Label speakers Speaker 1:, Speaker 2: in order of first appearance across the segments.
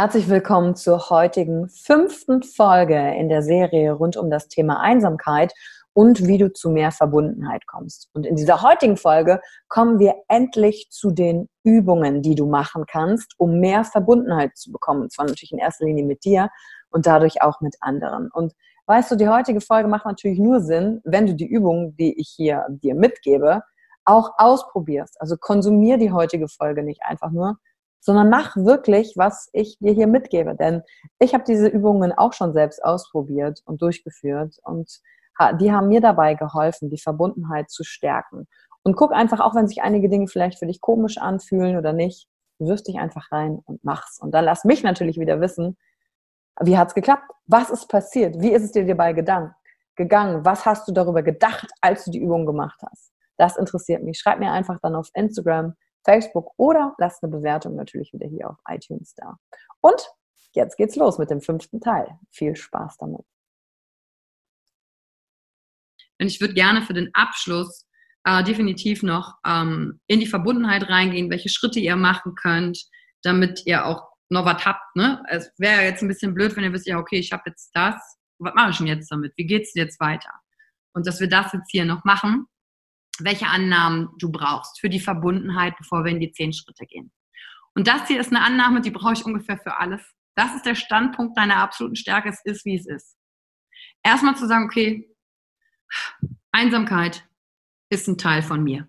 Speaker 1: Herzlich willkommen zur heutigen fünften Folge in der Serie rund um das Thema Einsamkeit und wie du zu mehr Verbundenheit kommst. Und in dieser heutigen Folge kommen wir endlich zu den Übungen, die du machen kannst, um mehr Verbundenheit zu bekommen. Und zwar natürlich in erster Linie mit dir und dadurch auch mit anderen. Und weißt du, die heutige Folge macht natürlich nur Sinn, wenn du die Übungen, die ich hier dir mitgebe, auch ausprobierst. Also konsumier die heutige Folge nicht einfach nur, sondern mach wirklich, was ich dir hier mitgebe. Denn ich habe diese Übungen auch schon selbst ausprobiert und durchgeführt und die haben mir dabei geholfen, die Verbundenheit zu stärken. Und guck einfach, auch wenn sich einige Dinge vielleicht für dich komisch anfühlen oder nicht, wirf dich einfach rein und mach's. Und dann lass mich natürlich wieder wissen, wie hat's geklappt? Was ist passiert? Wie ist es dir dabei gegangen? Was hast du darüber gedacht, als du die Übung gemacht hast? Das interessiert mich. Schreib mir einfach dann auf Instagram Facebook oder lasst eine Bewertung natürlich wieder hier auf iTunes da. Und jetzt geht's los mit dem fünften Teil. Viel Spaß damit.
Speaker 2: Und ich würde gerne für den Abschluss äh, definitiv noch ähm, in die Verbundenheit reingehen, welche Schritte ihr machen könnt, damit ihr auch noch was habt. Ne? Es wäre jetzt ein bisschen blöd, wenn ihr wisst, ja, okay, ich habe jetzt das. Was mache ich denn jetzt damit? Wie geht es jetzt weiter? Und dass wir das jetzt hier noch machen welche Annahmen du brauchst für die Verbundenheit, bevor wir in die zehn Schritte gehen. Und das hier ist eine Annahme, die brauche ich ungefähr für alles. Das ist der Standpunkt deiner absoluten Stärke. Es ist, wie es ist. Erstmal zu sagen, okay, Einsamkeit ist ein Teil von mir.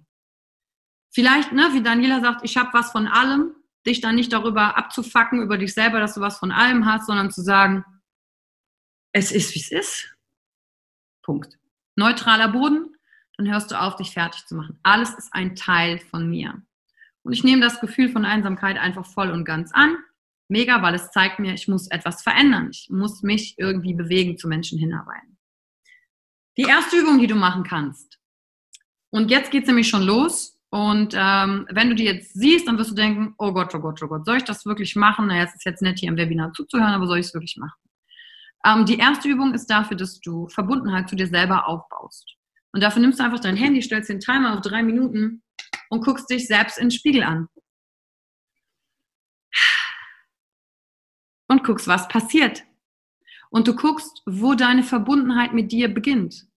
Speaker 2: Vielleicht, ne, wie Daniela sagt, ich habe was von allem, dich dann nicht darüber abzufacken, über dich selber, dass du was von allem hast, sondern zu sagen, es ist, wie es ist. Punkt. Neutraler Boden, dann hörst du auf, dich fertig zu machen. Alles ist ein Teil von mir. Und ich nehme das Gefühl von Einsamkeit einfach voll und ganz an. Mega, weil es zeigt mir, ich muss etwas verändern. Ich muss mich irgendwie bewegen, zu Menschen hinarbeiten. Die erste Übung, die du machen kannst. Und jetzt geht es nämlich schon los. Und ähm, wenn du die jetzt siehst, dann wirst du denken, oh Gott, oh Gott, oh Gott, soll ich das wirklich machen? Naja, es ist jetzt nett, hier im Webinar zuzuhören, aber soll ich es wirklich machen? Ähm, die erste Übung ist dafür, dass du Verbundenheit zu dir selber aufbaust. Und dafür nimmst du einfach dein Handy, stellst den Timer auf drei Minuten und guckst dich selbst in den Spiegel an. Und guckst, was passiert. Und du guckst, wo deine Verbundenheit mit dir beginnt.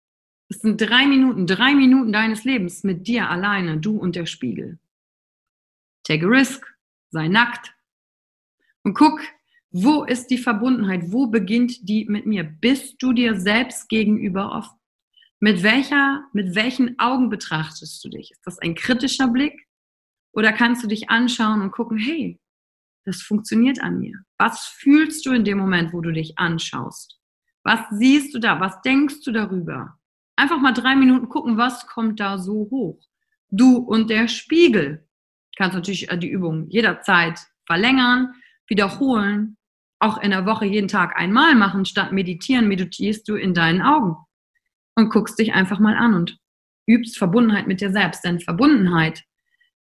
Speaker 2: Es sind drei Minuten, drei Minuten deines Lebens mit dir alleine, du und der Spiegel. Take a risk. Sei nackt. Und guck, wo ist die Verbundenheit? Wo beginnt die mit mir? Bist du dir selbst gegenüber offen? Mit welcher, mit welchen Augen betrachtest du dich? Ist das ein kritischer Blick? Oder kannst du dich anschauen und gucken, hey, das funktioniert an mir. Was fühlst du in dem Moment, wo du dich anschaust? Was siehst du da? Was denkst du darüber? Einfach mal drei Minuten gucken, was kommt da so hoch? Du und der Spiegel. Du kannst natürlich äh, die Übung jederzeit verlängern, wiederholen, auch in der Woche jeden Tag einmal machen. Statt meditieren, meditierst du in deinen Augen und guckst dich einfach mal an und übst Verbundenheit mit dir selbst. Denn Verbundenheit,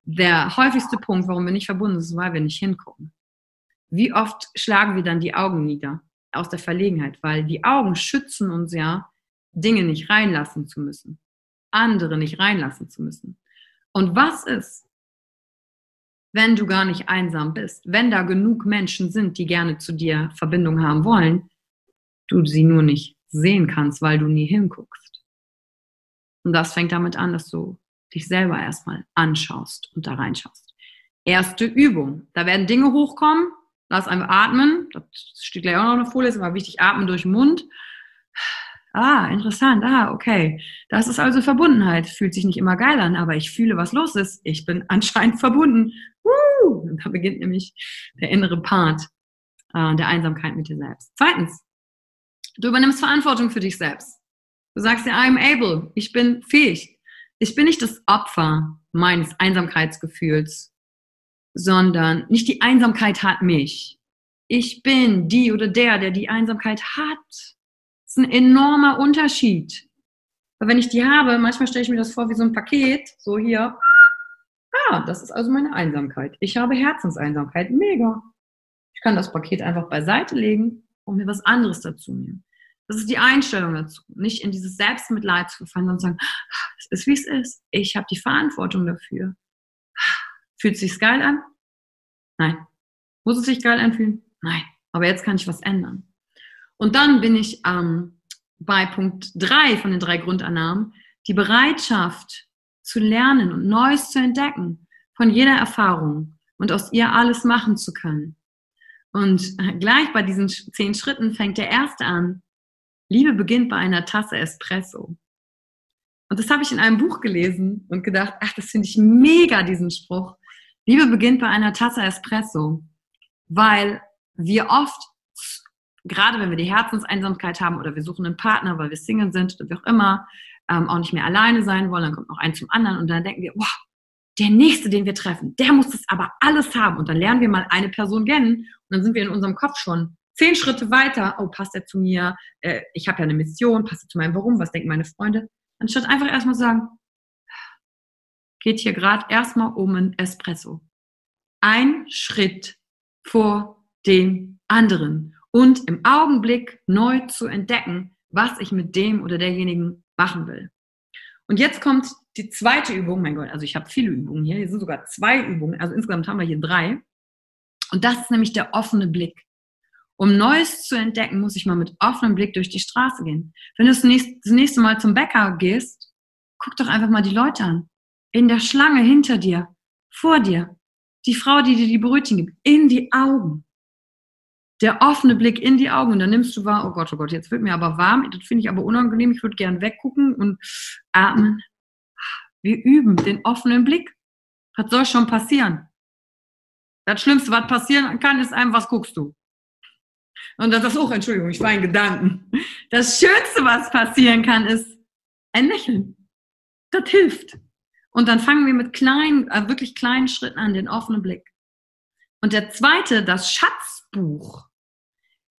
Speaker 2: der häufigste Punkt, warum wir nicht verbunden sind, ist, weil wir nicht hingucken. Wie oft schlagen wir dann die Augen nieder aus der Verlegenheit? Weil die Augen schützen uns ja, Dinge nicht reinlassen zu müssen, andere nicht reinlassen zu müssen. Und was ist, wenn du gar nicht einsam bist, wenn da genug Menschen sind, die gerne zu dir Verbindung haben wollen, du sie nur nicht sehen kannst, weil du nie hinguckst. Und das fängt damit an, dass du dich selber erstmal anschaust und da reinschaust. Erste Übung. Da werden Dinge hochkommen. Lass einfach atmen. Das steht gleich auch noch eine Folie, ist aber wichtig. Atmen durch den Mund. Ah, interessant. Ah, okay. Das ist also Verbundenheit. Fühlt sich nicht immer geil an, aber ich fühle, was los ist. Ich bin anscheinend verbunden. Woo! Und da beginnt nämlich der innere Part äh, der Einsamkeit mit dir selbst. Zweitens, du übernimmst Verantwortung für dich selbst. Du sagst dir, I'm able. Ich bin fähig. Ich bin nicht das Opfer meines Einsamkeitsgefühls, sondern nicht die Einsamkeit hat mich. Ich bin die oder der, der die Einsamkeit hat ist ein enormer Unterschied. Weil wenn ich die habe, manchmal stelle ich mir das vor wie so ein Paket, so hier. Ah, das ist also meine Einsamkeit. Ich habe Herzenseinsamkeit. Mega. Ich kann das Paket einfach beiseite legen und mir was anderes dazu nehmen. Das ist die Einstellung dazu. Nicht in dieses Selbstmitleid zu fallen, sondern sagen, es ist wie es ist. Ich habe die Verantwortung dafür. Fühlt es sich geil an? Nein. Muss es sich geil anfühlen? Nein. Aber jetzt kann ich was ändern. Und dann bin ich ähm, bei Punkt drei von den drei Grundannahmen, die Bereitschaft zu lernen und Neues zu entdecken von jeder Erfahrung und aus ihr alles machen zu können. Und gleich bei diesen zehn Schritten fängt der erste an. Liebe beginnt bei einer Tasse Espresso. Und das habe ich in einem Buch gelesen und gedacht, ach, das finde ich mega, diesen Spruch. Liebe beginnt bei einer Tasse Espresso, weil wir oft gerade wenn wir die Herzenseinsamkeit haben oder wir suchen einen Partner, weil wir Single sind oder wie auch immer, ähm, auch nicht mehr alleine sein wollen, dann kommt noch ein zum anderen und dann denken wir, wow, der nächste, den wir treffen, der muss das aber alles haben und dann lernen wir mal eine Person kennen und dann sind wir in unserem Kopf schon zehn Schritte weiter. Oh, passt er zu mir? Äh, ich habe ja eine Mission, passt er zu meinem Warum? Was denken meine Freunde? Anstatt einfach erstmal sagen, geht hier gerade erstmal um ein Espresso. Ein Schritt vor dem anderen und im Augenblick neu zu entdecken, was ich mit dem oder derjenigen machen will. Und jetzt kommt die zweite Übung. Mein Gott, also ich habe viele Übungen hier. Hier sind sogar zwei Übungen. Also insgesamt haben wir hier drei. Und das ist nämlich der offene Blick. Um Neues zu entdecken, muss ich mal mit offenem Blick durch die Straße gehen. Wenn du das nächste, Mal zum Bäcker gehst, guck doch einfach mal die Leute an. In der Schlange hinter dir, vor dir. Die Frau, die dir die Brötchen gibt, in die Augen der offene Blick in die Augen und dann nimmst du wahr, oh Gott, oh Gott, jetzt wird mir aber warm, das finde ich aber unangenehm, ich würde gern weggucken und atmen. Wir üben den offenen Blick. Was soll schon passieren? Das Schlimmste, was passieren kann, ist einem, was guckst du? Und das ist auch, Entschuldigung, ich war in Gedanken. Das Schönste, was passieren kann, ist ein Lächeln. Das hilft. Und dann fangen wir mit kleinen, äh, wirklich kleinen Schritten an, den offenen Blick. Und der zweite, das Schatzbuch.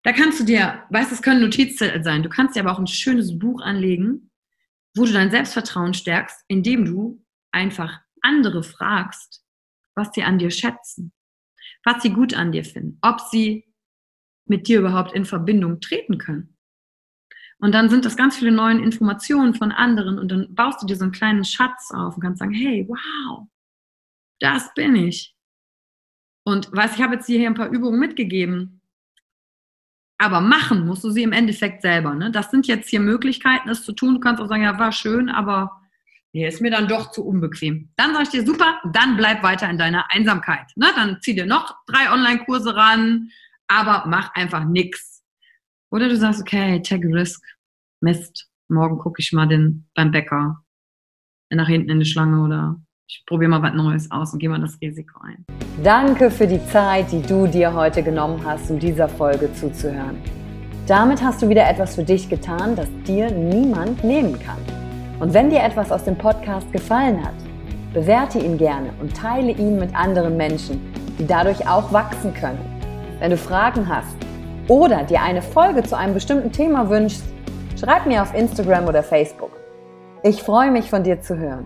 Speaker 2: Da kannst du dir, weißt es können Notizzettel sein, du kannst dir aber auch ein schönes Buch anlegen, wo du dein Selbstvertrauen stärkst, indem du einfach andere fragst, was sie an dir schätzen, was sie gut an dir finden, ob sie mit dir überhaupt in Verbindung treten können. Und dann sind das ganz viele neue Informationen von anderen und dann baust du dir so einen kleinen Schatz auf und kannst sagen, hey, wow, das bin ich. Und weißt, ich habe jetzt hier ein paar Übungen mitgegeben. Aber machen musst du sie im Endeffekt selber. Ne? Das sind jetzt hier Möglichkeiten, es zu tun. Du kannst auch sagen, ja, war schön, aber der ist mir dann doch zu unbequem. Dann sage ich dir, super, dann bleib weiter in deiner Einsamkeit. Ne? Dann zieh dir noch drei Online-Kurse ran, aber mach einfach nix. Oder du sagst, okay, take a risk. Mist, morgen gucke ich mal den beim Bäcker nach hinten in die Schlange oder ich probiere mal was Neues aus und gehe mal das Risiko ein.
Speaker 1: Danke für die Zeit, die du dir heute genommen hast, um dieser Folge zuzuhören. Damit hast du wieder etwas für dich getan, das dir niemand nehmen kann. Und wenn dir etwas aus dem Podcast gefallen hat, bewerte ihn gerne und teile ihn mit anderen Menschen, die dadurch auch wachsen können. Wenn du Fragen hast oder dir eine Folge zu einem bestimmten Thema wünschst, schreib mir auf Instagram oder Facebook. Ich freue mich von dir zu hören.